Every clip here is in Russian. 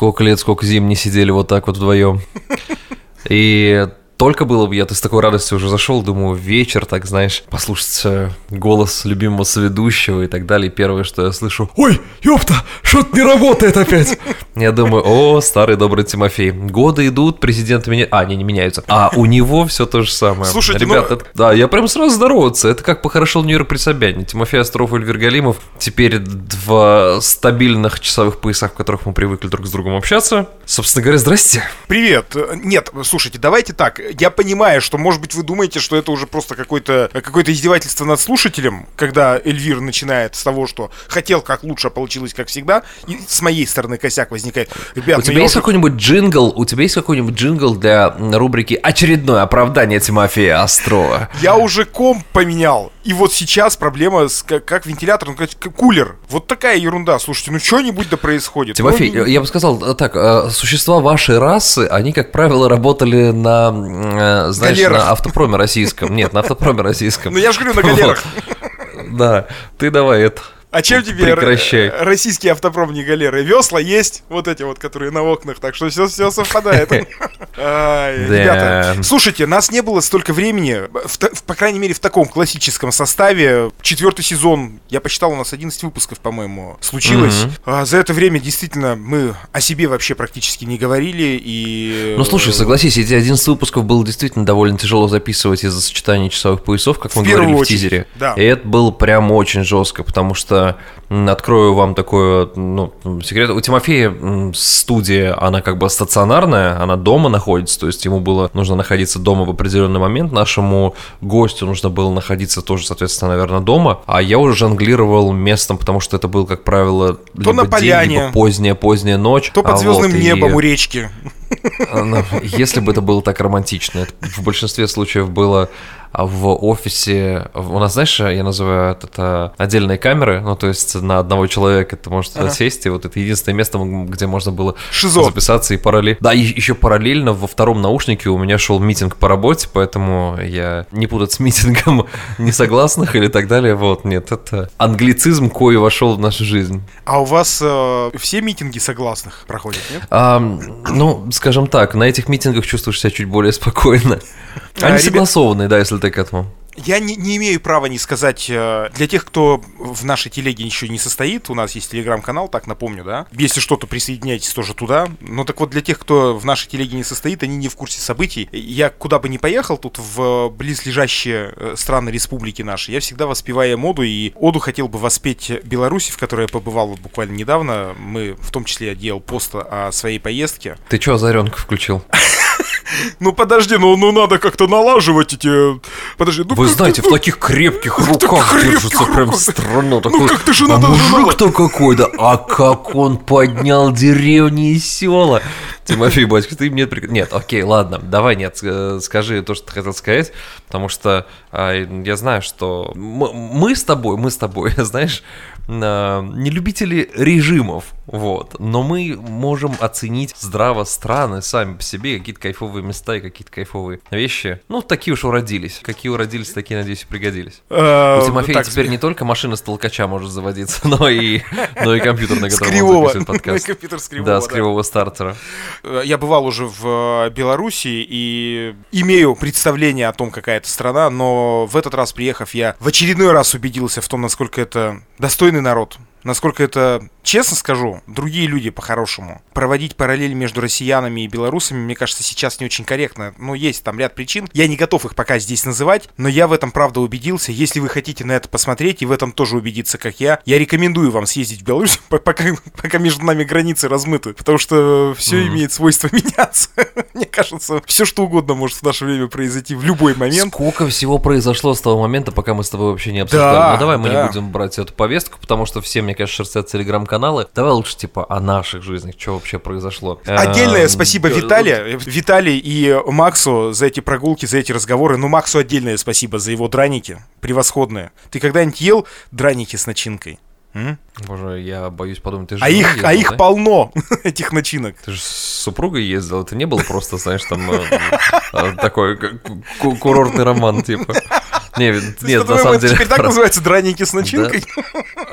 Сколько лет, сколько зим не сидели вот так вот вдвоем. И только было бы, я то с такой радостью уже зашел, думаю, вечер, так знаешь, послушать голос любимого соведущего и так далее. Первое, что я слышу, ой, ёпта, что-то не работает опять. Я думаю, о, старый добрый Тимофей. Годы идут, президенты меняют, а, они не меняются. А у него все то же самое. Слушайте, Ребята, ну... да, я прям сразу здороваться. Это как похорошел Нью-Йорк при Собяне. Тимофей Остров и Эльвир Галимов теперь в стабильных часовых поясах, в которых мы привыкли друг с другом общаться. Собственно говоря, здрасте. Привет. Нет, слушайте, давайте так я понимаю, что, может быть, вы думаете, что это уже просто какое-то какое издевательство над слушателем, когда Эльвир начинает с того, что хотел как лучше, а получилось как всегда, и с моей стороны косяк возникает. Ребят, у ну тебя есть уже... какой-нибудь джингл, у тебя есть какой-нибудь джингл для рубрики «Очередное оправдание Тимофея Острова»? Я уже комп поменял, и вот сейчас проблема с как, как вентилятор, ну, как кулер. Вот такая ерунда. Слушайте, ну что-нибудь да происходит. Тимофей, ну, я бы сказал э, так, э, существа вашей расы, они, как правило, работали на Э, знаешь, галерах. на автопроме российском. Нет, на автопроме российском. Ну я же говорю, на галерах. Да, ты давай это а чем тебе Прекращай. российские автопромные галеры? Весла есть, вот эти вот, которые на окнах, так что все, все совпадает. Ребята, слушайте, нас не было столько времени, по крайней мере, в таком классическом составе. Четвертый сезон, я посчитал, у нас 11 выпусков, по-моему, случилось. А за это время, действительно, мы о себе вообще практически не говорили. И... Ну, слушай, согласись, эти 11 выпусков было действительно довольно тяжело записывать из-за сочетания часовых поясов, как мы говорили в тизере. И это было прям очень жестко, потому что открою вам такой ну, секрет. У Тимофея студия, она как бы стационарная, она дома находится, то есть ему было нужно находиться дома в определенный момент, нашему гостю нужно было находиться тоже, соответственно, наверное, дома, а я уже жонглировал местом, потому что это был, как правило, то либо на поляне, день, либо поздняя-поздняя ночь. То под а звездным вот, небом и... у речки. Ну, если бы это было так романтично, это в большинстве случаев было в офисе, у нас, знаешь, я называю это отдельные камеры, ну, то есть на одного человека ты можешь ага. сесть, и вот это единственное место, где можно было Шизо. записаться и параллельно. Да, и еще параллельно во втором наушнике у меня шел митинг по работе, поэтому я не путать с митингом несогласных или так далее, вот, нет, это англицизм, кое вошел в нашу жизнь. А у вас э, все митинги согласных проходят, нет? А, ну, скажем так, на этих митингах чувствуешь себя чуть более спокойно. Они а, согласованные, да, если ты к этому. Я не, не имею права не сказать, э, для тех, кто в нашей телеге еще не состоит, у нас есть телеграм-канал, так напомню, да, если что-то присоединяйтесь тоже туда, но так вот для тех, кто в нашей телеге не состоит, они не в курсе событий, я куда бы ни поехал, тут в близлежащие э, страны республики наши, я всегда воспеваю моду, и оду хотел бы воспеть Беларуси, в которой я побывал вот буквально недавно, мы в том числе я делал пост о своей поездке. Ты что, озаренка включил? Ну подожди, ну, ну надо как-то налаживать эти... Подожди, ну Вы знаете, в таких крепких руках держится прям странно. Ну как-то же надо... мужик-то какой-то, а как он поднял деревни и села. Тимофей, батька, ты мне... Нет, окей, ладно, давай, нет, скажи то, что ты хотел сказать, потому что а, я знаю, что мы с тобой, мы с тобой, знаешь, не любители режимов, вот, но мы можем оценить здраво страны сами по себе, какие-то кайфовые места и какие-то кайфовые вещи. Ну, такие уж уродились. Какие уродились, такие, надеюсь, и пригодились. Э, У Тимофея теперь не только машина с толкача может заводиться, но и, но и компьютер, на котором он записывает подкаст. Компьютер с кривого, да, с кривого стартера. Э, я бывал уже в э, Беларуси и имею представление о том, какая это страна, но в этот раз, приехав, я в очередной раз убедился в том, насколько это достойный народ, насколько это честно скажу, другие люди по-хорошему. Проводить параллель между россиянами и белорусами, мне кажется, сейчас не очень корректно. Но есть там ряд причин. Я не готов их пока здесь называть, но я в этом правда убедился. Если вы хотите на это посмотреть и в этом тоже убедиться, как я, я рекомендую вам съездить в Беларусь, пока, пока между нами границы размыты, потому что все mm. имеет свойство меняться. мне кажется, все что угодно может в наше время произойти в любой момент. Сколько всего произошло с того момента, пока мы с тобой вообще не обсуждали. Да, ну давай мы да. не будем брать эту повестку, потому что все, мне кажется, шерстят телеграм каналы. Давай лучше, типа, о наших жизнях, что вообще произошло. Отдельное эм, спасибо Виталия, Виталий и Максу за эти прогулки, за эти разговоры. Ну, Максу отдельное спасибо за его драники, превосходные. Ты когда-нибудь ел драники с начинкой? М? Боже, я боюсь подумать, ты же. А их, ездил, а их да? полно этих начинок. Ты же с супругой ездил, это не было просто, знаешь, там э, э, такой курортный роман, типа. Не, нет, на самом деле... Теперь так называется драники с начинкой?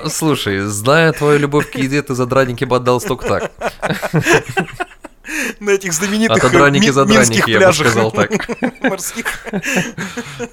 Слушай, зная твою любовь к еде, ты за драники бы отдал столько так. на этих знаменитых Отодранники ми- задранники, минских я бы сказал так. Морских.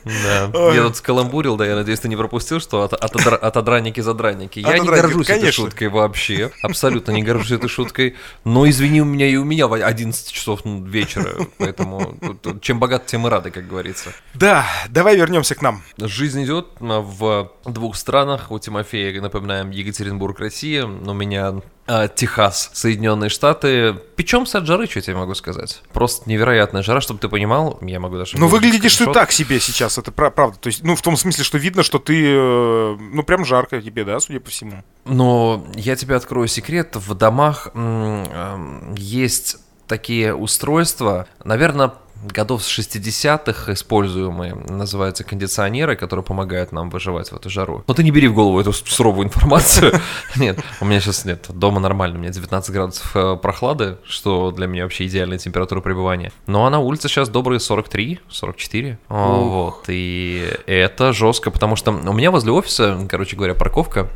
Да. Я тут скаламбурил, да, я надеюсь, ты не пропустил, что от, отодра- отодранники задранники. Я не горжусь этой шуткой вообще. Абсолютно не горжусь этой шуткой. Но извини, у меня и у меня в 11 часов вечера. Поэтому чем богат, тем и рады, как говорится. Да, давай вернемся к нам. Жизнь идет а, в двух странах. У Тимофея, напоминаем, Екатеринбург, Россия. У меня Техас, Соединенные Штаты. Печемся от жары, что я тебе могу сказать. Просто невероятная жара, чтобы ты понимал. Я могу даже... Ну, выглядишь ты так себе сейчас, это пра- правда. То есть, ну, в том смысле, что видно, что ты, э, ну, прям жарко тебе, да, судя по всему. Но я тебе открою секрет. В домах эм, есть такие устройства, наверное, годов с 60-х используемые, называются кондиционеры, которые помогают нам выживать в эту жару. Но ты не бери в голову эту суровую информацию. Нет, у меня сейчас нет, дома нормально, у меня 19 градусов э, прохлады, что для меня вообще идеальная температура пребывания. Ну а на улице сейчас добрые 43, 44. А, Вот, и это жестко, потому что у меня возле офиса, короче говоря, парковка,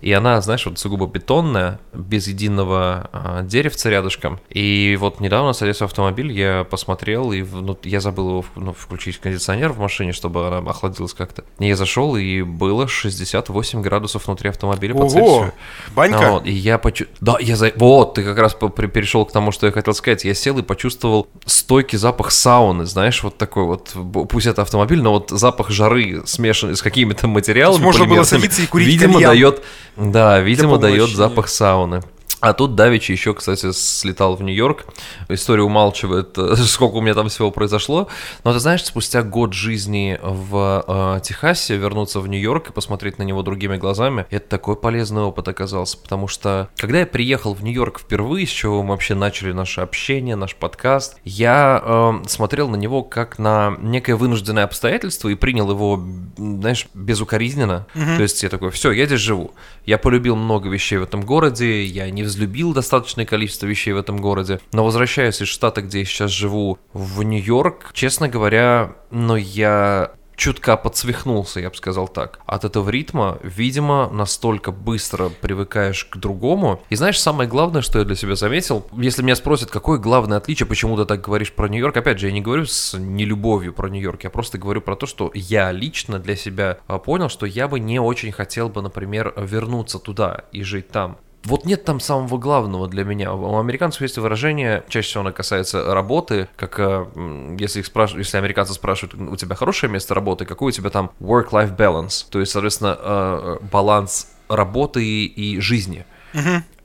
и она, знаешь, вот сугубо бетонная, без единого а, деревца рядышком. И вот недавно, садясь в автомобиль, я посмотрел, и ну, я забыл его ну, включить кондиционер в машине, чтобы она охладилась как-то. Я зашел, и было 68 градусов внутри автомобиля по Ого, Цельсию. банька. Вот, и я почувствовал... Да, я за... Вот, ты как раз перешел к тому, что я хотел сказать. Я сел и почувствовал стойкий запах сауны, знаешь, вот такой вот, пусть это автомобиль, но вот запах жары, смешанный с какими-то материалами можно было садиться и курить Видимо, кальян. дает... Да, видимо, дает запах сауны. А тут Давичи еще, кстати, слетал в Нью-Йорк. История умалчивает, э, сколько у меня там всего произошло. Но ты знаешь, спустя год жизни в э, Техасе вернуться в Нью-Йорк и посмотреть на него другими глазами, это такой полезный опыт оказался. Потому что, когда я приехал в Нью-Йорк впервые, с чего мы вообще начали наше общение, наш подкаст, я э, смотрел на него как на некое вынужденное обстоятельство и принял его, знаешь, безукоризненно. То есть я такой, все, я здесь живу. Я полюбил много вещей в этом городе, я не взлюбил достаточное количество вещей в этом городе. Но возвращаясь из штата, где я сейчас живу, в Нью-Йорк, честно говоря, ну я чутка подсвихнулся, я бы сказал так. От этого ритма, видимо, настолько быстро привыкаешь к другому. И знаешь, самое главное, что я для себя заметил, если меня спросят, какое главное отличие, почему ты так говоришь про Нью-Йорк, опять же, я не говорю с нелюбовью про Нью-Йорк, я просто говорю про то, что я лично для себя а, понял, что я бы не очень хотел бы, например, вернуться туда и жить там. Вот нет там самого главного для меня. У американцев есть выражение, чаще всего оно касается работы, как э, если их спрашивают, если американцы спрашивают, у тебя хорошее место работы, какой у тебя там work-life balance, то есть, соответственно, э, баланс работы и, жизни.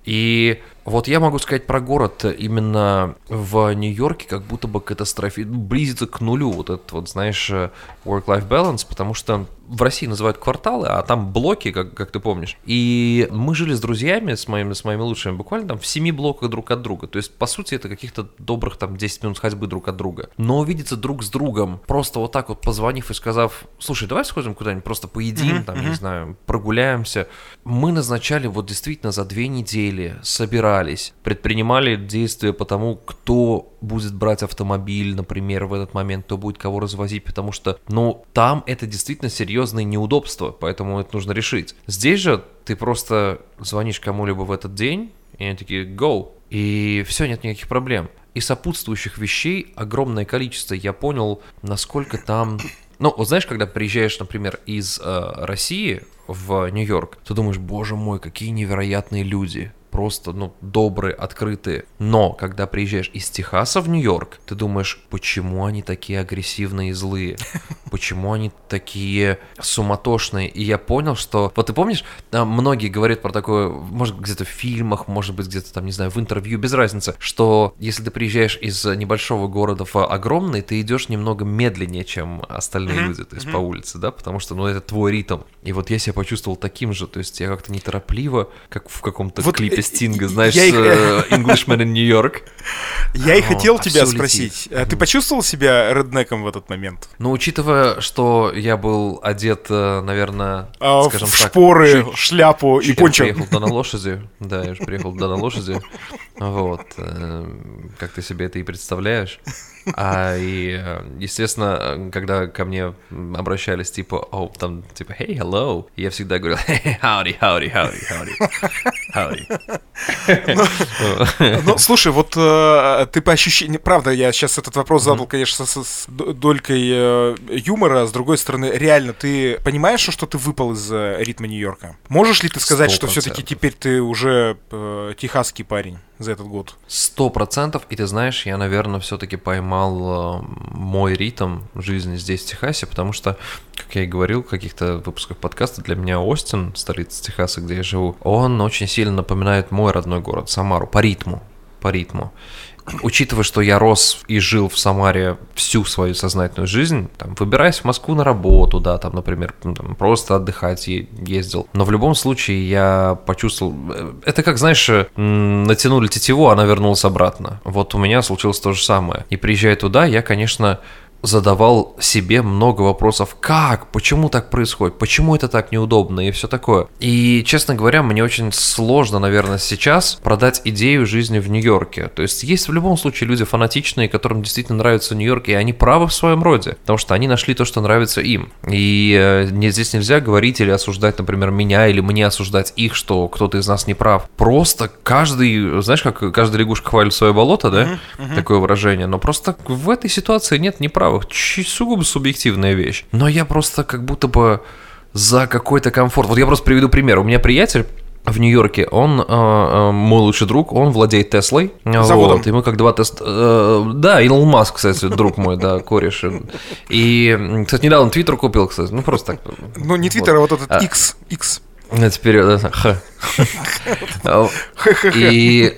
И вот я могу сказать про город именно в Нью-Йорке, как будто бы катастрофи... близится к нулю вот этот вот, знаешь, э, work-life balance, потому что в России называют кварталы, а там блоки, как, как ты помнишь. И мы жили с друзьями, с моими, с моими лучшими, буквально там в семи блоках друг от друга. То есть, по сути, это каких-то добрых там 10 минут ходьбы друг от друга. Но увидеться друг с другом, просто вот так вот позвонив и сказав, слушай, давай сходим куда-нибудь, просто поедим, там, не знаю, прогуляемся. Мы назначали вот действительно за две недели, собирались, предпринимали действия по тому, кто будет брать автомобиль, например, в этот момент, кто будет кого развозить, потому что, ну, там это действительно серьезные неудобства, поэтому это нужно решить. Здесь же ты просто звонишь кому-либо в этот день, и они такие «go», и все, нет никаких проблем. И сопутствующих вещей огромное количество. Я понял, насколько там... Ну, вот знаешь, когда приезжаешь, например, из э, России в Нью-Йорк, ты думаешь, боже мой, какие невероятные люди. Просто, ну, добрые, открытые. Но, когда приезжаешь из Техаса в Нью-Йорк, ты думаешь, почему они такие агрессивные и злые? Почему они такие суматошные? И я понял, что... Вот ты помнишь, а, многие говорят про такое, может, где-то в фильмах, может быть, где-то там, не знаю, в интервью, без разницы, что если ты приезжаешь из небольшого города в огромный, ты идешь немного медленнее, чем остальные люди, то есть по улице, да, потому что, ну, это твой ритм. И вот я себя почувствовал таким же, то есть я как-то неторопливо, как в каком-то Вот клипе Стинга, знаешь, Я их- э, Englishman in New York. Я и хотел а тебя спросить, а ты почувствовал себя реднеком в этот момент? Но учитывая, что я был одет, э, наверное, А, скажем в так, шпоры, чуть- шляпу и Чуть я пончо. приехал туда на лошади. Да, я же приехал туда на лошади. Вот. э, Как ты себе это и представляешь. А и, э, естественно, э, когда ко мне обращались, типа, о, там, типа, hey, hello, я всегда говорил, hey, howdy, howdy, howdy, howdy, howdy. Ну, слушай, вот э, ты по ощущениям... Правда, я сейчас этот вопрос задал, конечно, с, долькой э, юмора. С другой стороны, реально, ты понимаешь, что ты выпал из э, ритма Нью-Йорка? Можешь ли ты сказать, что все-таки теперь ты уже техасский парень за этот год? Сто процентов, и ты знаешь, я, наверное, все-таки поймал мой ритм жизни здесь, в Техасе, потому что, как я и говорил в каких-то выпусках подкаста, для меня Остин, столица Техаса, где я живу, он очень сильно напоминает мой родной город, Самару, по ритму, по ритму. Учитывая, что я рос и жил в Самаре всю свою сознательную жизнь, там, выбираясь в Москву на работу, да, там, например, там, просто отдыхать ездил. Но в любом случае я почувствовал... э, Это как, знаешь, э, натянули тетиву, она вернулась обратно. Вот у меня случилось то же самое. И приезжая туда, я, конечно, задавал себе много вопросов. Как? Почему так происходит? Почему это так неудобно? И все такое. И, честно говоря, мне очень сложно, наверное, сейчас продать идею жизни в Нью-Йорке. То есть есть в любом случае люди фанатичные, которым действительно нравится Нью-Йорк, и они правы в своем роде. Потому что они нашли то, что нравится им. И э, не, здесь нельзя говорить или осуждать, например, меня, или мне осуждать их, что кто-то из нас не прав. Просто каждый, знаешь, как каждая лягушка хвалит свое болото, да? Такое выражение. Но просто в этой ситуации нет неправых. Чуть сугубо субъективная вещь. Но я просто как будто бы за какой-то комфорт. Вот я просто приведу пример. У меня приятель в Нью-Йорке, он, э, э, мой лучший друг, он владеет Теслой. Заводом. Вот, и мы как два тест... э, да, Илон Маск, кстати, друг мой, да, кореш. И, кстати, недавно Твиттер купил, кстати, ну просто так. Ну, не Вот. Твиттер, а вот этот А. X. X. А теперь х. И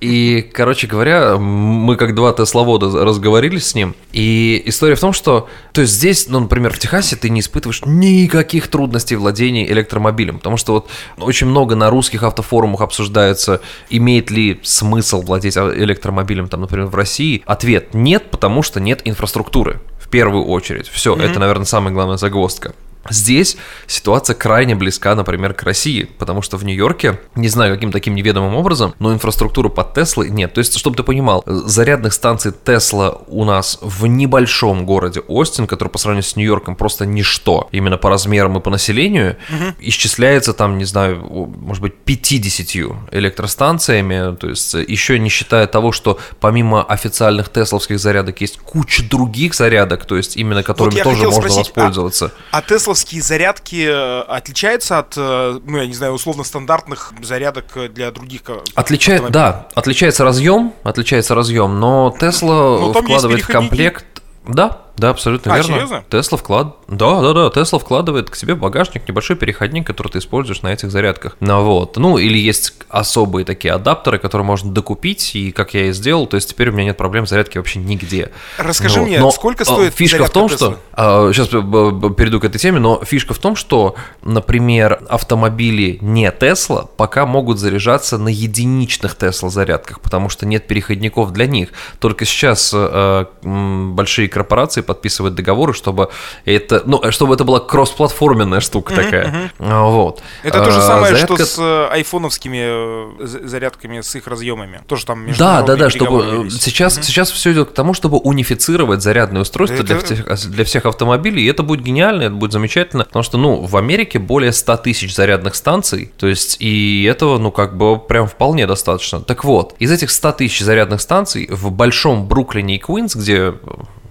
и, короче говоря, мы как два тесловода разговорились с ним. И история в том, что, то есть здесь, ну, например, в Техасе ты не испытываешь никаких трудностей владения электромобилем, потому что вот очень много на русских автофорумах обсуждается, имеет ли смысл владеть а- электромобилем, там, например, в России. Ответ нет, потому что нет инфраструктуры. В первую очередь. Все, это, наверное, самая главная загвоздка. Здесь ситуация крайне близка, например, к России, потому что в Нью-Йорке, не знаю, каким таким неведомым образом, но инфраструктуры под Теслы нет. То есть, чтобы ты понимал, зарядных станций Тесла у нас в небольшом городе Остин, который по сравнению с Нью-Йорком просто ничто, именно по размерам и по населению, исчисляется там, не знаю, может быть, 50 электростанциями, то есть еще не считая того, что помимо официальных тесловских зарядок есть куча других зарядок, то есть именно которыми я тоже можно спросить, а- воспользоваться. А тесловские зарядки э, отличаются от, э, ну, я не знаю, условно стандартных зарядок э, для других Отличает, да, отличается разъем, отличается разъем, но там есть вкладывает в комплект. Да, да, абсолютно А, верно. серьезно? Тесла вклад. Да, да, да. Тесла вкладывает к себе в багажник небольшой переходник, который ты используешь на этих зарядках. Ну вот. Ну, или есть особые такие адаптеры, которые можно докупить, и как я и сделал, то есть теперь у меня нет проблем с зарядки вообще нигде. Расскажи Ну мне, Но, сколько а, стоит Фишка в том, Теслы? что... сейчас перейду к этой теме, но фишка в том, что, например, автомобили не Тесла пока могут заряжаться на единичных Тесла зарядках, потому что нет переходников для них. Только сейчас э, м, большие корпорации подписывают договоры, чтобы это, ну, чтобы это была кроссплатформенная штука такая. А, Вот. Это то же А, самое, что с э, айфоновскими э, за- зарядками, с их разъемами. Тоже там Да, да, да, чтобы э, сейчас, сейчас все идет к тому, чтобы унифицировать зарядное устройство для, всех, для всех автомобилей. И это будет гениально, это будет замечательно, потому что, ну, в Америке более 100 тысяч зарядных станций, то есть и этого, ну, как бы прям вполне достаточно. Так вот, из этих 100 тысяч зарядных станций в большом Бруклине и Квинс, где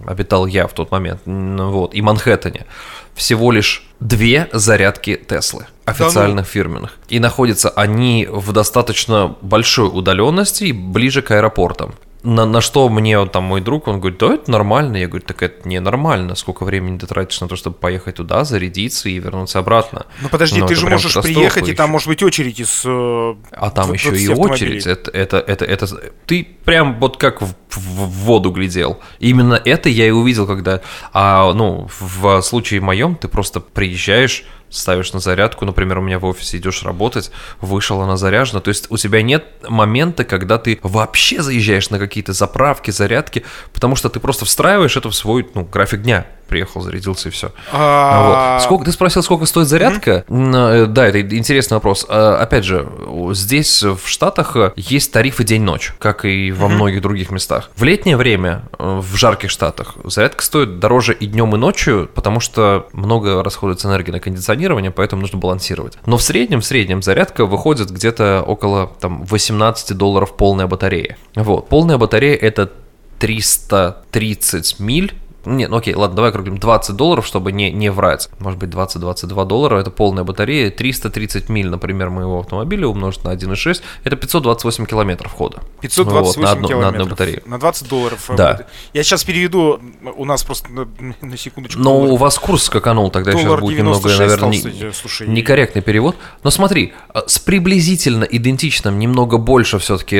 обитал я в тот момент, вот, и Манхэттене, всего лишь две зарядки Теслы официальных фирменных. И находятся они в достаточно большой удаленности и ближе к аэропортам. На, на что мне вот там мой друг, он говорит, да, это нормально. Я говорю, так это не нормально. Сколько времени ты тратишь на то, чтобы поехать туда, зарядиться и вернуться обратно? Ну подожди, Ну, ты же можешь приехать, и еще. там может быть очередь из... э, А там еще 20 и очередь. Это, это, это, это, ты прям вот как в, в- в воду глядел. Именно это я и увидел, когда, а, ну, в случае моем ты просто приезжаешь ставишь на зарядку, например, у меня в офисе идешь работать, вышел, она заряжена, то есть у тебя нет момента, когда ты вообще заезжаешь на какие-то заправки, зарядки, потому что ты просто встраиваешь это в свой ну, график дня приехал, зарядился и все. А, Вот. Сколько, ты спросил, сколько стоит зарядка? Э, Да, это интересный вопрос. А, Опять же, здесь в Штатах э, есть тарифы день-ночь, как и во многих других местах. В летнее время э, в жарких Штатах зарядка стоит дороже и днем, и ночью, потому что много расходуется энергии на кондиционирование, поэтому нужно балансировать. Но в среднем, в среднем зарядка выходит где-то около там, 18 долларов полная батарея. Вот. Полная батарея это 330 миль, не, ну окей, ладно, давай округлим 20 долларов, чтобы не, не врать. Может быть, 20-22 доллара, это полная батарея. 330 миль, например, моего автомобиля умножить на 1,6, это 528 километров хода. 528 Вот, на, одну- на километров. одной батарее. На 20 долларов. Да. Я сейчас переведу, у нас просто на, на секундочку. Но доллар- у вас курс скаканул, тогда сейчас доллар будет немного, 96 наверное, стал, не- слушай. некорректный перевод. Но смотри, э, с приблизительно идентичным, немного больше все-таки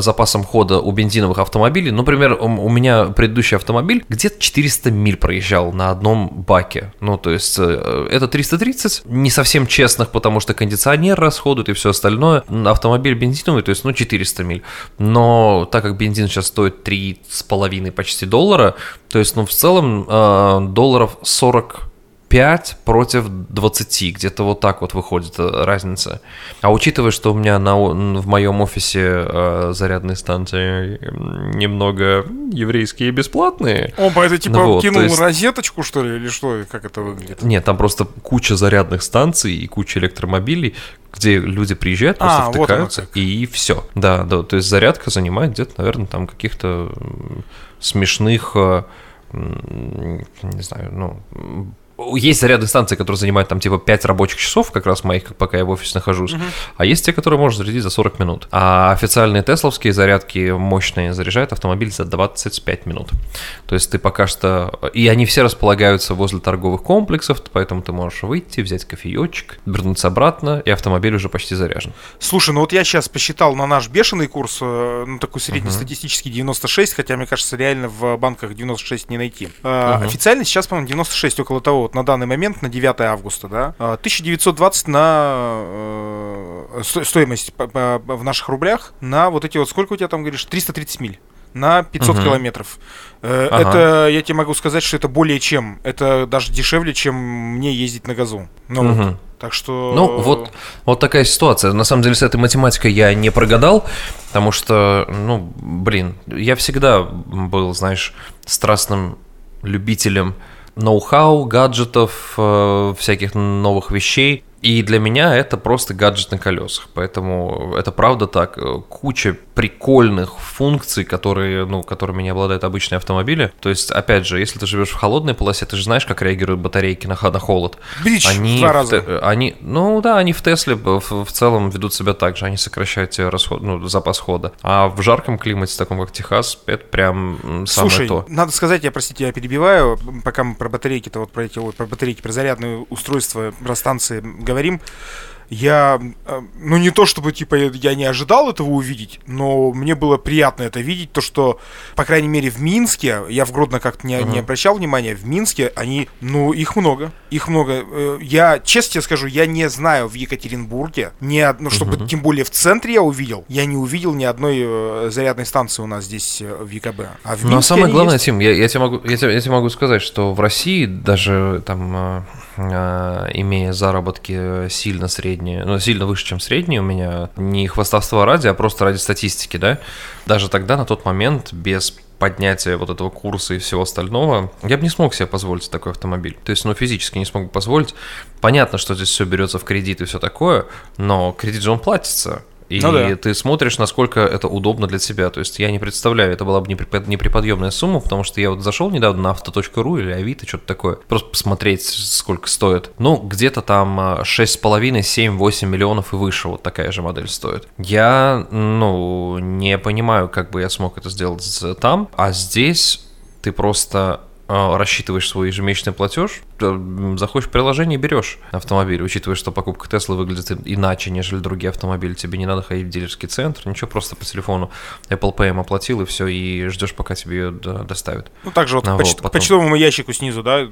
запасом хода у бензиновых автомобилей. Например, у меня предыдущий автомобиль где-то 400 миль проезжал на одном баке. Ну, то есть э, это 330, не совсем честных, потому что кондиционер расходует и все остальное. Автомобиль бензиновый, то есть, ну, 400 миль. Но так как бензин сейчас стоит 3,5 почти доллара, то есть, ну, в целом э, долларов 40 5 против 20, где-то вот так вот выходит э, разница. А учитывая, что у меня на, в моем офисе э, зарядные станции немного еврейские и бесплатные, Опа, это типа Ну вот, кинул есть- розеточку, что ли, или что? Как это выглядит? нет, там просто куча зарядных станций и куча электромобилей, где люди приезжают, просто А, вот оно втыкаются, как. и все. Да, да, то есть зарядка занимает где-то, наверное, там каких-то смешных, э, не знаю, ну, есть зарядные станции, которые занимают там типа 5 рабочих часов, как раз моих, пока я в офисе нахожусь, а есть те, которые можно зарядить за 40 минут. А официальные тесловские зарядки мощные заряжают автомобиль за 25 минут. То есть ты пока что... И они все располагаются возле торговых комплексов, поэтому ты можешь выйти, взять кофеечек, вернуться обратно, и автомобиль уже почти заряжен. Слушай, ну вот я сейчас посчитал на наш бешеный курс, э, ну такой среднестатистический 96, хотя, мне кажется, реально в банках 96 не найти. Э, Мгм. Официально сейчас, по-моему, 96 около того, вот на данный момент, на 9 августа, да. Э, 1920 на э, сто- стоимость по- по- в наших рублях на вот эти вот, сколько у тебя там, говоришь, 330 миль на 500 Мгм. километров. Э, Ага. Это, я тебе могу сказать, что это более чем. Это даже дешевле, чем мне ездить на газу. Ну, вот. Мгм. Так что... Ну, вот, вот такая ситуация. На самом деле, с этой математикой я не прогадал, потому что, ну, блин, я всегда был, знаешь, страстным любителем ноу-хау, гаджетов, э, всяких новых вещей. И для меня это просто гаджет на колесах. Поэтому это правда так. Э, Куча прикольных функций, которые, ну, которыми не обладают обычные автомобили. То есть, опять же, если ты живешь в холодной полосе, ты же знаешь, как реагируют батарейки на, на холод. Бич Они два раза. Те- они, ну да, они в Тесле в, в целом ведут себя так же, они сокращают тебе расход, ну, запас хода. А в жарком климате, таком как Техас, это прям самое Слушай, то. надо сказать, я, простите, я перебиваю, пока мы про батарейки-то вот про эти вот, про батарейки, про зарядные устройства, про станции говорим. Я, э, ну не то чтобы, типа, я- не ожидал этого увидеть, но мне было приятно это видеть, то, что, по крайней мере, в Минске, я в Гродно как-то не, не обращал внимания, в Минске они, ну, их много, их много. Э, Я, честно тебе скажу, я не знаю в Екатеринбурге, ни одно, чтобы тем более в центре я увидел, я не увидел ни одной э, зарядной станции у нас здесь в ЕКБ. А в Но Минске самое они главное, есть. Тим, я, я тебе могу, я, тебе, я тебе могу сказать, что в России, даже там, имея заработки сильно средние, ну, сильно выше, чем средние у меня, не хвастовства ради, а просто ради статистики, да, даже тогда, на тот момент, без поднятия вот этого курса и всего остального, я бы не смог себе позволить такой автомобиль. То есть, ну, физически не смог бы позволить. Понятно, что здесь все берется в кредит и все такое, но кредит же он платится. И Ну да. ты смотришь, насколько это удобно для тебя. То есть я не представляю, это была бы неприпод- неприподъемная сумма, потому что я вот зашел недавно на авто.ру или Авито, что-то такое, просто посмотреть, сколько стоит. Ну, где-то там а, 6,5, 7, 8 миллионов и выше вот такая же модель стоит. Я, ну, не понимаю, как бы я смог это сделать там, а здесь ты просто рассчитываешь свой ежемесячный платеж, заходишь в приложение и берешь автомобиль, учитывая, что покупка Теслы выглядит иначе, нежели другие автомобили. Тебе не надо ходить в дилерский центр, ничего, просто по телефону Apple Pay оплатил и все, и ждешь, пока тебе ее доставят. Ну, также вот, А, по, вот, чт- потом. почтовому ящику снизу, да,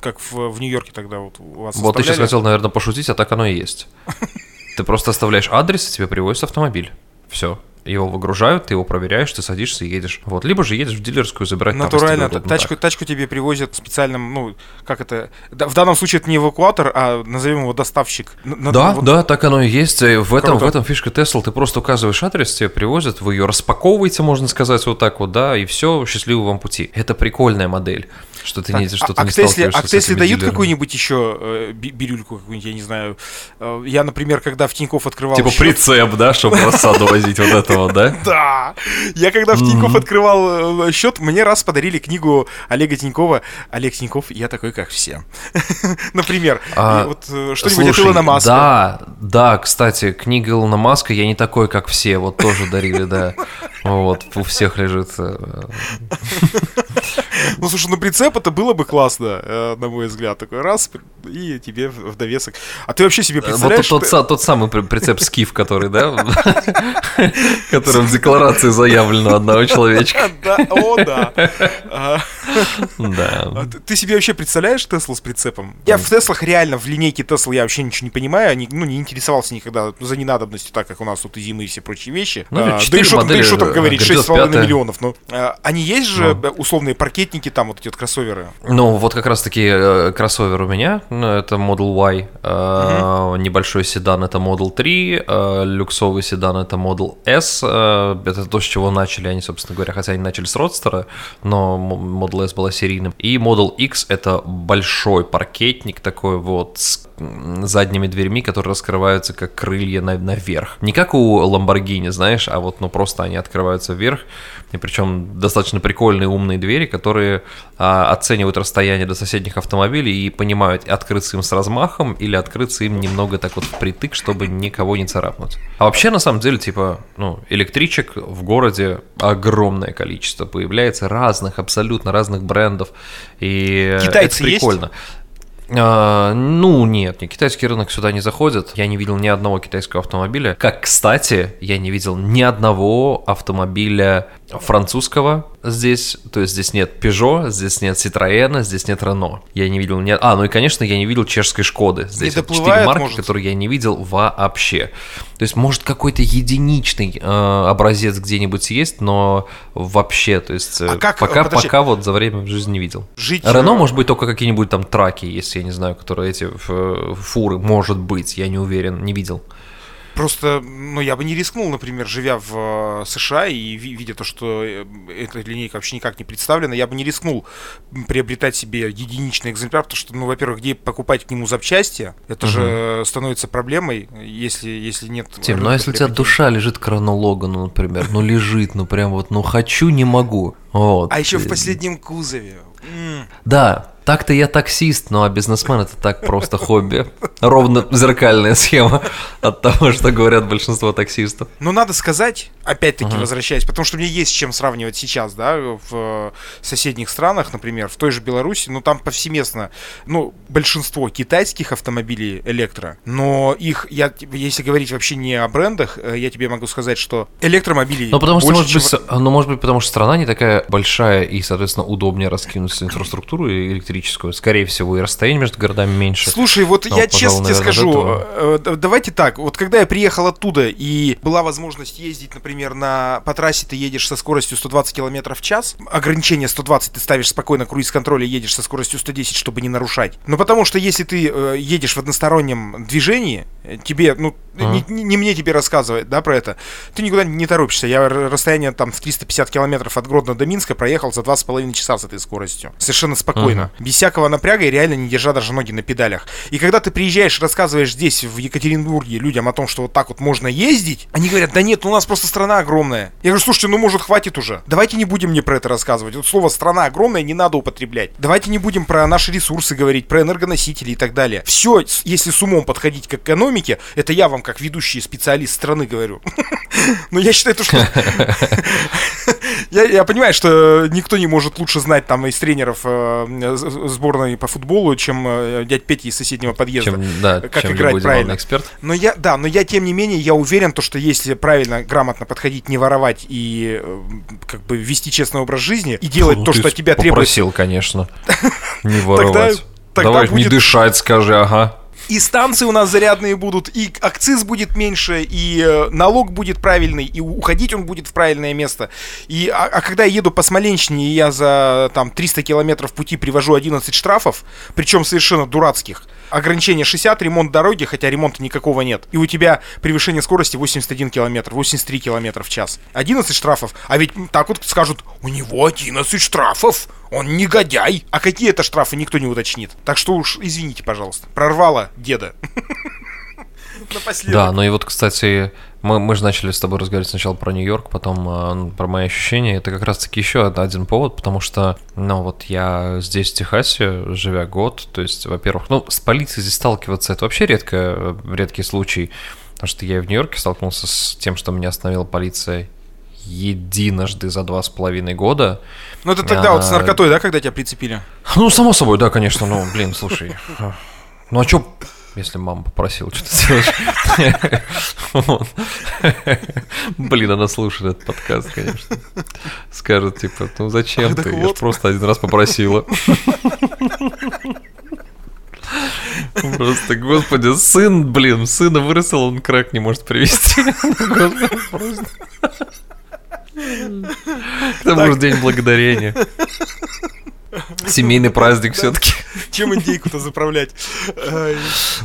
как в, в Нью-Йорке тогда вот у вас Вот ты сейчас хотел, наверное, пошутить, а так оно и есть. Ты просто оставляешь адрес, и тебе привозят автомобиль. Все. Его выгружают, ты его проверяешь, ты садишься и едешь. Вот. Либо же едешь в дилерскую забирать там, Натурально, удобно тачку, так. тачку тебе привозят специальным, ну, как это, да, в данном случае это не эвакуатор, а назовем его доставщик. На- Да, вот- да, так оно и есть. И В этом, Круто. в этом фишка Tesla. Ты просто указываешь адрес, тебе привозят, вы ее распаковываете, можно сказать, вот так вот, да, и все, счастливого вам пути. Это прикольная модель, что ты Так, не, что а, ты а не сталкиваешься а этими дают какую-нибудь еще э, би- бирюльку какую-нибудь, я не знаю. Э, я, например, когда в Тинькофф открывал Типа счет- прицеп, да, чтобы рассаду возить вот этого, да? Да! Я когда в Тинькофф открывал э, счет, мне раз подарили книгу Олега Тинькова. Олег Тиньков, я такой, как все. Например, А, вот э, что-нибудь от Илона Маска. Да, да, кстати, книга Илона Маска, я не такой, как все, вот тоже дарили, да. Вот, у всех лежит. Э, Ну, слушай, ну прицеп это было бы классно, э, на мой взгляд. Такой раз, и тебе в довесок. А ты вообще себе Вот представляешь... са- тот самый при- прицеп скиф, который, да, который в декларации заявлено одного человечка. О, да. Да. а ты- себе вообще представляешь Теслу с прицепом? Я в Теслах реально, в линейке Тесла я вообще ничего не понимаю, ну, не интересовался никогда за ненадобностью, так как у нас тут и зимы и все прочие вещи. Ну, А, да и что там- э, говорить, грядет 6,5 пятая. миллионов. Ну, а, они есть же Ну. э, условные паркетники, там вот эти вот кроссоверы. Ну, вот как раз-таки э, кроссовер у меня, ну, это Model Y, э, небольшой седан это Model 3, э, люксовый седан это Model S, э, это то, с чего начали они, собственно говоря, хотя они начали с Родстера, но Model S была серийным. И Model X это большой паркетник такой вот с задними дверьми, которые раскрываются как крылья на- наверх. Не как у Lamborghini, знаешь, а вот ну просто они открываются вверх, и причем достаточно прикольные умные двери, которые а, оценивают расстояние до соседних автомобилей и понимают, открыться им с размахом или открыться им немного так вот впритык, чтобы никого не царапнуть. А вообще, на самом деле, типа, ну, электричек в городе огромное количество появляется разных, абсолютно разных брендов, и Китайцы это есть? А, ну, нет, не китайский рынок сюда не заходит. Я не видел ни одного китайского автомобиля. Как, кстати, я не видел ни одного автомобиля французского здесь. То есть здесь нет Peugeot, здесь нет Citroёn, здесь нет Renault. Я не видел ни... А, ну и, конечно, я не видел чешской Шкоды. Здесь четыре доплывает, марки, может? которые я не видел вообще. То есть, может, какой-то единичный э, образец где-нибудь есть, но вообще, то есть, э, А как- пока, подожди. пока вот за время в жизни не видел. Жить... Рено, э, может быть, только какие-нибудь там траки, если я не знаю, которые эти э, фуры, может быть, я не уверен, не видел. Просто, ну, я бы не рискнул, например, живя в э, США и ви- видя то, что э, эта линейка вообще никак не представлена, я бы не рискнул приобретать себе единичный экземпляр, потому что, ну, во-первых, где покупать к нему запчасти, это же э, становится проблемой, если, если нет... Тим, ну а если у тебя душа лежит к Рено Логану, например, ну лежит, ну прям вот, ну хочу, не могу. Вот. А еще в последнем кузове. Да, так-то я таксист, ну а бизнесмен это так просто хобби. Ровно зеркальная схема от того, что говорят большинство таксистов. Но надо сказать, опять-таки Ага. возвращаясь, потому что мне есть с чем сравнивать сейчас, да, в э, соседних странах, например, в той же Беларуси, ну там повсеместно, ну, большинство китайских автомобилей электро, но их, я, если говорить вообще не о брендах, э, я тебе могу сказать, что электромобилей Ну, потому что, может быть, чем- с- ну, может быть, потому что страна не такая большая и, соответственно, удобнее раскинуть инфраструктуру электрическую. Скорее всего, и расстояние между городами меньше. Слушай, вот Ну, я пожалуй, честно тебе скажу, от э, э, давайте так, вот когда я приехал оттуда и была возможность ездить, например, на по трассе ты едешь со скоростью 120 км в час, ограничение 120 ты ставишь спокойно круиз-контроль и едешь со скоростью 110, чтобы не нарушать. Но потому что если ты э, едешь в одностороннем движении, э, тебе, ну, не, не- не мне тебе рассказывать, да, про это, ты никуда не торопишься. Я расстояние там в 350 километров от Гродно до Минска проехал за 2,5 часа с этой скоростью. Совершенно спокойно. Без всякого напряга и реально не держа даже ноги на педалях. И когда ты приезжаешь, рассказываешь здесь, в Екатеринбурге, людям о том, что вот так вот можно ездить, они говорят, да нет, ну у нас просто страна огромная. Я говорю, слушайте, ну может хватит уже. Давайте не будем мне про это рассказывать. Вот слово страна огромная не надо употреблять. Давайте не будем про наши ресурсы говорить, про энергоносители и так далее. Все, если с умом подходить к экономике, это я вам как ведущий специалист страны говорю. Но я считаю, то, что Я, я понимаю, что никто не может лучше знать там из тренеров э, сборной по футболу, чем э, дядь Петя из соседнего подъезда. Чем, да, как чем играть правильно. эксперт. Но я, да, но я тем не менее, я уверен, то, что если правильно, грамотно подходить, не воровать и э, как бы вести честный образ жизни и делать Ну, то, что от тебя требует Попросил, конечно. Не воровать. тогда Давай не дышать, скажи, ага. И станции у нас зарядные будут, и акциз будет меньше, и э, налог будет правильный, и уходить он будет в правильное место. И, а, а когда я еду по Смоленщине, и я за там 300 километров пути привожу 11 штрафов, причем совершенно дурацких, ограничение 60, ремонт дороги, хотя ремонта никакого нет, и у тебя превышение скорости 81 километр, 83 километра в час. 11 штрафов, а ведь так вот скажут, у него 11 штрафов, он негодяй. А какие это штрафы, никто не уточнит. Так что уж, извините, пожалуйста, прорвало деда. Да, ну и вот, кстати, мы, мы же начали с тобой разговаривать сначала про Нью-Йорк, потом э, ну, про мои ощущения. Это как раз-таки еще од- один повод, потому что, ну, вот я здесь, в Техасе, живя год, то есть, во-первых, ну, с полицией здесь сталкиваться, это вообще редко, э, редкий случай, потому что я в Нью-Йорке столкнулся с тем, что меня остановила полиция единожды за два с половиной года. Ну это тогда вот с А, наркотой, да, когда тебя прицепили? Ну, само собой, да, конечно, ну, блин, слушай. Ну, а чё, если мама попросила, что ты делаешь? Вот. Блин, она слушает этот подкаст, конечно. Скажет, типа, ну зачем ты? Я ж вот. просто один раз попросила. Просто, господи, сын, блин, сына вырастил, он крак не может привести. К тому же день благодарения. Семейный праздник все-таки. Чем индейку-то заправлять?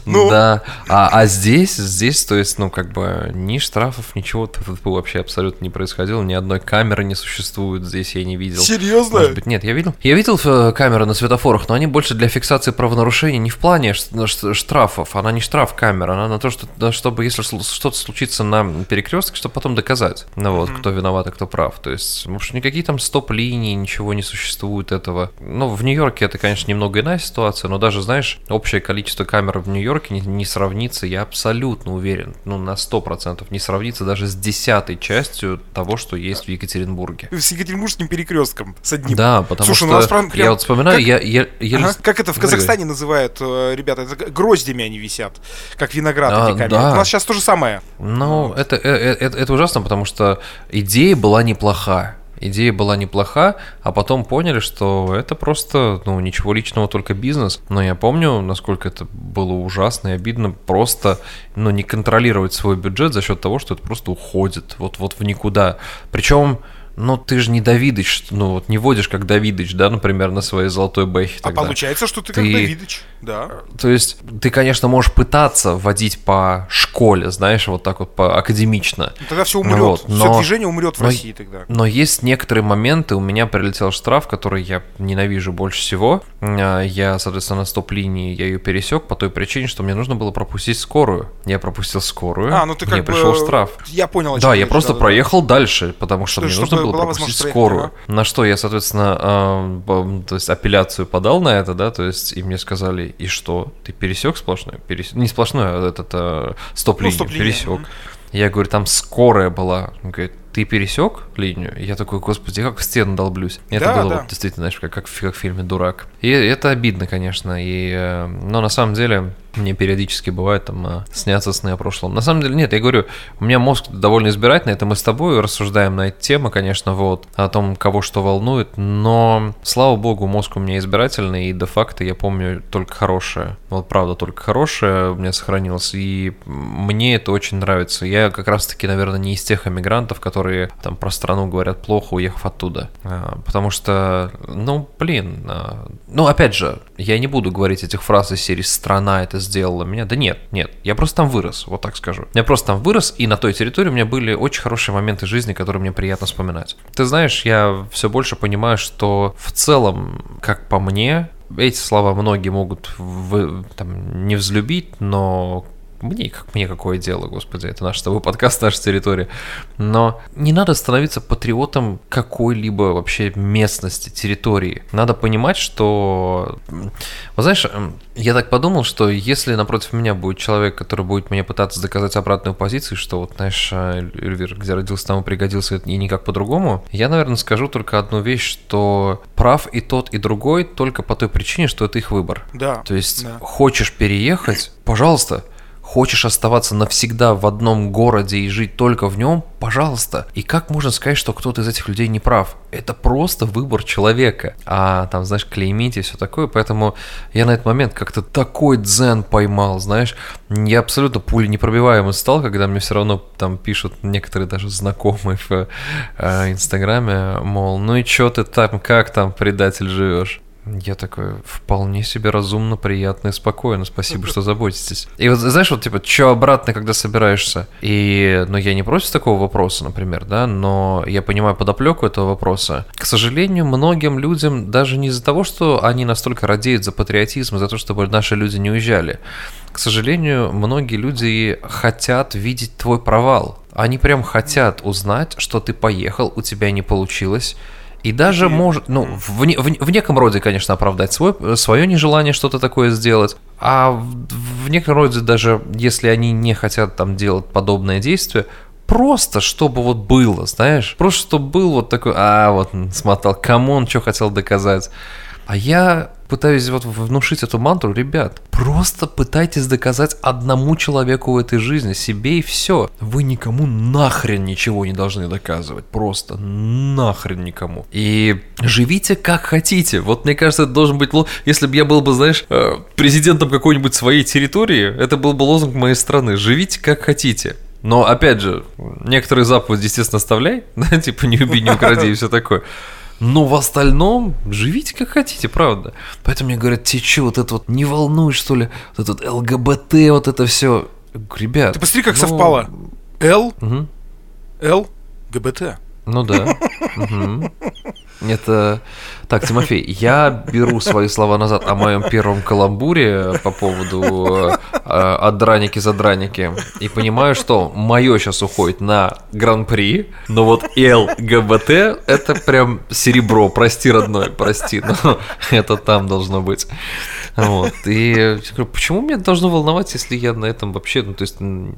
Ну, Да. А, а здесь, здесь, то есть, ну, как бы, ни штрафов, ничего вообще абсолютно не происходило, ни одной камеры не существует, здесь я не видел. серьезно? Может быть, нет, я видел. Я видел камеры на светофорах, но они больше для фиксации правонарушений не в плане штрафов. Она не штраф камера, она на то, что, чтобы если сл- что-то случится на перекрестке, чтобы потом доказать. Ну вот, кто виноват, а кто прав. То есть, потому что никакие там стоп-линии, ничего не существует этого. Ну, в Нью-Йорке это, конечно, немного иная ситуация, но даже, знаешь, общее количество камер в Нью-Йорке не, не сравнится, я абсолютно уверен, ну, на 100% не сравнится даже с десятой частью того, что есть в Екатеринбурге. С Екатеринбургским перекрестком с одним. Да, потому Слушай, что ну у нас прям- прям я вот вспоминаю, как- я, я, я Ага. Как это в Казахстане называют, э, ребята? Это гроздями они висят, как виноград А, эти камеры. да. У нас сейчас то же самое. Ну, это, э, э, это, это ужасно, потому что идея была неплоха. Идея была неплоха, а потом поняли, что это просто, ну, ничего личного, только бизнес. Но я помню, насколько это было ужасно и обидно просто, ну, не контролировать свой бюджет за счет того, что это просто уходит вот, вот в никуда. Причем, ну, ты же не Давидыч, ну, вот не водишь как Давидыч, да, например, на своей золотой бэхе А тогда. получается, что ты, как Ты- Давидыч. Да. То есть ты, конечно, можешь пытаться водить по школе, знаешь, вот так вот по академично. Ну, Тогда все умрет. вот, Все но- движение умрет в но- России тогда. Но есть некоторые моменты, у меня прилетел штраф, который я ненавижу больше всего. А, Я, соответственно, на стоп-линии я ее пересек по той причине, что мне нужно было пропустить скорую. Я пропустил скорую, А, ну ты как мне бы... пришел штраф. Я понял, Да, я просто да-да-да. проехал дальше, потому что Что- мне нужно было была пропустить скорую. проехать, На что я, соответственно, б- то есть апелляцию подал на это, да, то есть и мне сказали, и что, ты пересек сплошной, Перес- не сплошной, а этот а, стоп-линию, Ну, стоп-линия, пересек. мгм. Я говорю, там скорая была. Он говорит, ты пересек линию? И я такой, господи, как в стену долблюсь. И это Да, было да. вот действительно, знаешь, как, как, в, как в фильме «Дурак». И это обидно, конечно. И, э, но на самом деле мне периодически бывает там э, снятся сны о прошлом. На самом деле нет, я говорю, у меня мозг довольно избирательный, это мы с тобой рассуждаем на эти темы, конечно, вот, о том, кого что волнует, но, слава богу, мозг у меня избирательный, и де-факто я помню только хорошее. Вот правда, только хорошее у меня сохранилось, и мне это очень нравится. Я как раз-таки, наверное, не из тех эмигрантов, которые там про страну говорят плохо, уехав оттуда. А, Потому что, ну, блин, а, ну, опять же, я не буду говорить этих фраз из серии «страна это сделала меня». Да нет, нет, я просто там вырос, вот так скажу. Я просто там вырос, и на той территории у меня были очень хорошие моменты жизни, которые мне приятно вспоминать. Ты знаешь, я все больше понимаю, что в целом, как по мне, эти слова многие могут вы- там, не взлюбить, но мне, как мне какое дело, господи, это наш с тобой подкаст, наша территория. Но не надо становиться патриотом какой-либо вообще местности, территории. Надо понимать, что... Вот знаешь, я так подумал, что если напротив меня будет человек, который будет мне пытаться доказать обратную позицию, что вот, знаешь, Эльвир, где родился, там и пригодился, и никак по-другому, я, наверное, скажу только одну вещь, что прав и тот, и другой только по той причине, что это их выбор. Да. То есть да. хочешь переехать, пожалуйста, Хочешь оставаться навсегда в одном городе и жить только в нем? Пожалуйста. И как можно сказать, что кто-то из этих людей не прав? Это просто выбор человека. А там, знаешь, клеймить и все такое. Поэтому я на этот момент как-то такой дзен поймал, знаешь. Я абсолютно пули непробиваемый стал, когда мне все равно там пишут некоторые даже знакомые в э, Инстаграме, мол, ну и чё ты там, как там, предатель, живешь? Я такой, вполне себе разумно, приятно и спокойно. Спасибо, что заботитесь. И вот, знаешь, вот, типа, что обратно, когда собираешься? И, ну, я не против такого вопроса, например, да, но я понимаю подоплеку этого вопроса. К сожалению, многим людям даже не из-за того, что они настолько радеют за патриотизм, за то, чтобы наши люди не уезжали. К сожалению, многие люди хотят видеть твой провал. Они прям хотят узнать, что ты поехал, у тебя не получилось, и даже может, ну, в, в, в неком роде, конечно, оправдать свой, свое нежелание что-то такое сделать, а в, в неком роде даже, если они не хотят там делать подобное действие, просто чтобы вот было, знаешь, просто чтобы был вот такой, а, вот смотал, кому он что хотел доказать. А я пытаюсь вот внушить эту мантру, ребят, просто пытайтесь доказать одному человеку в этой жизни, себе и все. Вы никому нахрен ничего не должны доказывать, просто нахрен никому. И живите как хотите. Вот мне кажется, это должен быть, если бы я был бы, знаешь, э, президентом какой-нибудь своей территории, это был бы лозунг моей страны. Живите как хотите. Но, опять же, некоторые заповеди, естественно, оставляй, да, типа не убей, не укради и все такое. Но в остальном живите как хотите, правда. Поэтому мне говорят, тебе что, вот это вот не волнует, что ли? Вот этот ЛГБТ, вот это все. Ребят. Ты посмотри, как ну... совпало. Л, угу. Л, ГБТ. Ну да. Угу. Это... Так, Тимофей, я беру свои слова назад о моем первом каламбуре по поводу э, от драники за драники и понимаю, что мое сейчас уходит на гран-при, но вот ЛГБТ это прям серебро, прости, родной, прости, но это там должно быть. Вот. И почему меня должно волновать, если я на этом вообще, ну, то есть,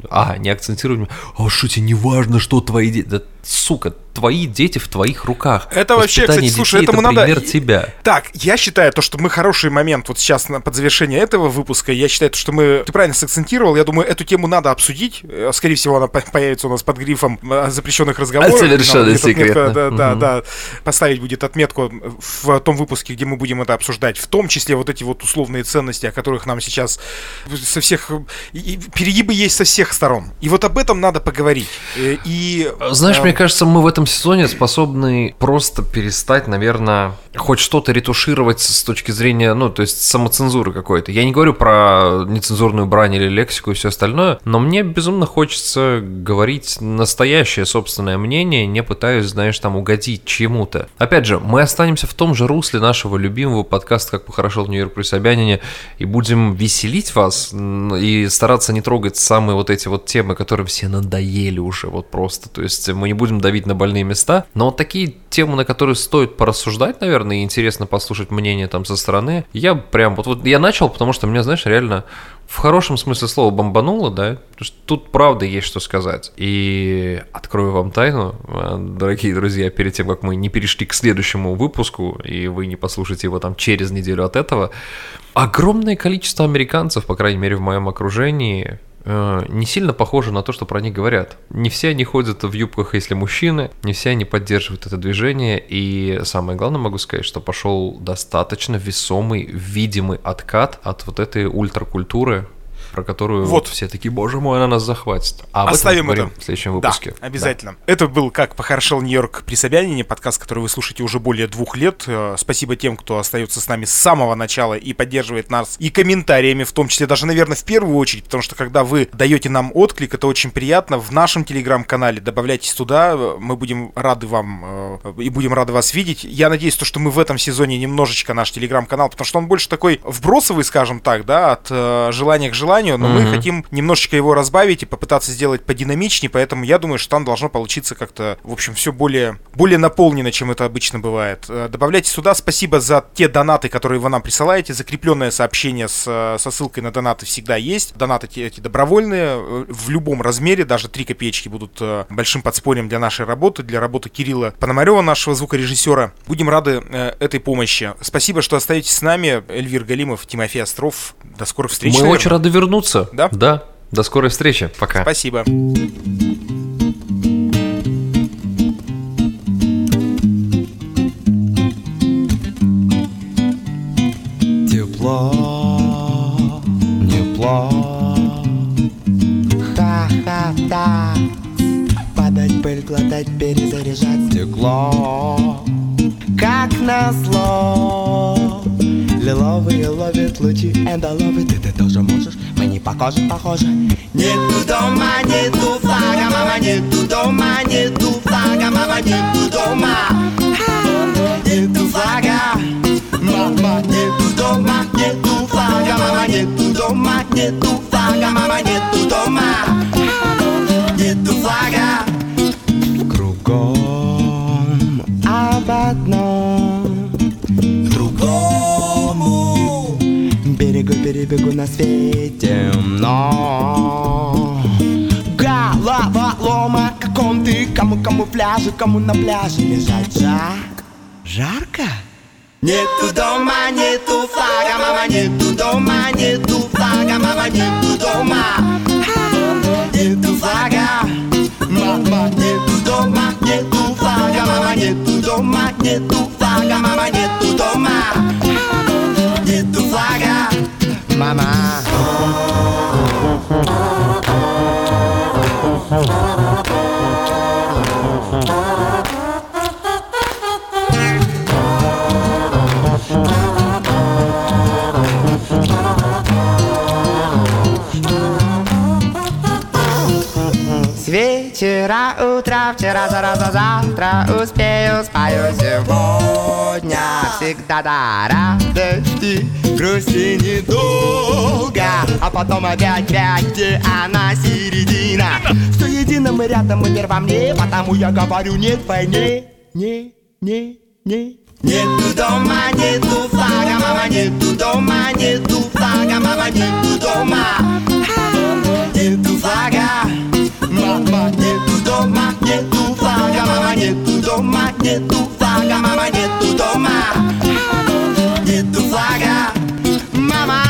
а, не акцентирую, а что тебе не важно, что твои дети, да, сука, твои дети в твоих руках. Это вообще, кстати, слушай, этому это надо... тебя. Так, я считаю то, что мы хороший момент вот сейчас на, под завершение этого выпуска, я считаю то, что мы, ты правильно сакцентировал, я думаю, эту тему надо обсудить, э, скорее всего, она появится у нас под грифом э, запрещенных разговоров. Совершенно секретно. Да, да, да, поставить будет отметку в том выпуске, где мы будем это обсуждать, в том числе вот эти вот условные ценности, о которых нам сейчас со всех... Перегибы есть со всех сторон. И вот об этом надо поговорить. Э, и... Знаешь, э, мне кажется, мы в этом сезоне способны просто перестать, наверное, хоть что-то ретушировать с точки зрения, ну, то есть самоцензуры какой-то. Я не говорю про нецензурную брань или лексику и все остальное, но мне безумно хочется говорить настоящее собственное мнение, не пытаясь, знаешь, там угодить чему-то. Опять же, мы останемся в том же русле нашего любимого подкаста «Как похорошел Нью-Йорк при собянине» и будем веселить вас и стараться не трогать самые вот эти вот темы, которые все надоели уже вот просто. То есть мы не будем давить на больные места, но вот такие темы, на которые стоит порассуждать, наверное, наверное, интересно послушать мнение там со стороны. Я прям, вот, вот я начал, потому что меня, знаешь, реально в хорошем смысле слова бомбануло, да, потому что тут правда есть что сказать. И открою вам тайну, э, дорогие друзья, перед тем, как мы не перешли к следующему выпуску, и вы не послушаете его там через неделю от этого, огромное количество американцев, по крайней мере в моем окружении, не сильно похоже на то, что про них говорят. Не все они ходят в юбках, если мужчины, не все они поддерживают это движение, и самое главное могу сказать, что пошел достаточно весомый, видимый откат от вот этой ультракультуры, про которую вот. все такие, боже мой, она нас захватит. А Оставим это в следующем выпуске. Да, обязательно. Да. Это был «Как похорошел Нью-Йорк при Собянине», подкаст, который вы слушаете уже более двух лет. Э, спасибо тем, кто остается с нами с самого начала и поддерживает нас и комментариями, в том числе даже, наверное, в первую очередь, потому что когда вы даете нам отклик, это очень приятно. В нашем телеграм-канале добавляйтесь туда, мы будем рады вам э, и будем рады вас видеть. Я надеюсь, то, что мы в этом сезоне немножечко наш телеграм-канал, потому что он больше такой вбросовый, скажем так, да, от э, желания к желанию, описанию, но мы Мгм. хотим немножечко его разбавить и попытаться сделать подинамичнее, поэтому я думаю, что там должно получиться как-то, в общем, все более, более наполнено, чем это обычно бывает. Э, Добавляйте сюда. Спасибо за те донаты, которые вы нам присылаете. Закрепленное сообщение с, э, со ссылкой на донаты всегда есть. Донаты эти, эти добровольные, э, в любом размере, даже 3 копеечки будут большим подспорьем для нашей работы, для работы Кирилла Пономарева, нашего звукорежиссера. Будем рады этой помощи. Спасибо, что остаетесь с нами. Эльвир Галимов, Тимофей Остров. До скорых встреч. Мы наверное. очень рады вернуться. Да? Да. До скорой встречи. Пока. Спасибо. Тепло, тепло Ха-ха-ха Падать, пыль, глотать, перезаряжать стекло Как назло Лиловые ловят лучи эндоловы Ты, ты тоже можешь, мы не похожи, похожи Нету дома, нету флага, мама, нету дома, нету флага, мама, нету дома Ха, Нету флага, мама, нету дома, нету флага, мама, нету дома, нету флага, мама, Перебегу на свете но Голова лома, каком ты, кому камуфляже, кому на пляже лежать жар? Жарко? Нету дома, нету флага, мама, нету дома, нету флага, мама, нету дома. Нету флага, мама, нету дома, нету флага, мама, нету дома, нету флага, мама, нету дома mamar. Se vê tirar o travo, tirar zarazazá, tra os pés, os paios, eu vou, nha, de ti. Грусти недолго А потом опять пять, где она середина. Все едино мы рядом, и мир во мне Потому я говорю нет войне Не, не, не Нету дома, нету флага, мама, нету дома, нету флага, мама, нету дома. Нету флага, мама, нету дома, нету флага, мама, нету дома, нету dentro vaga, mamá.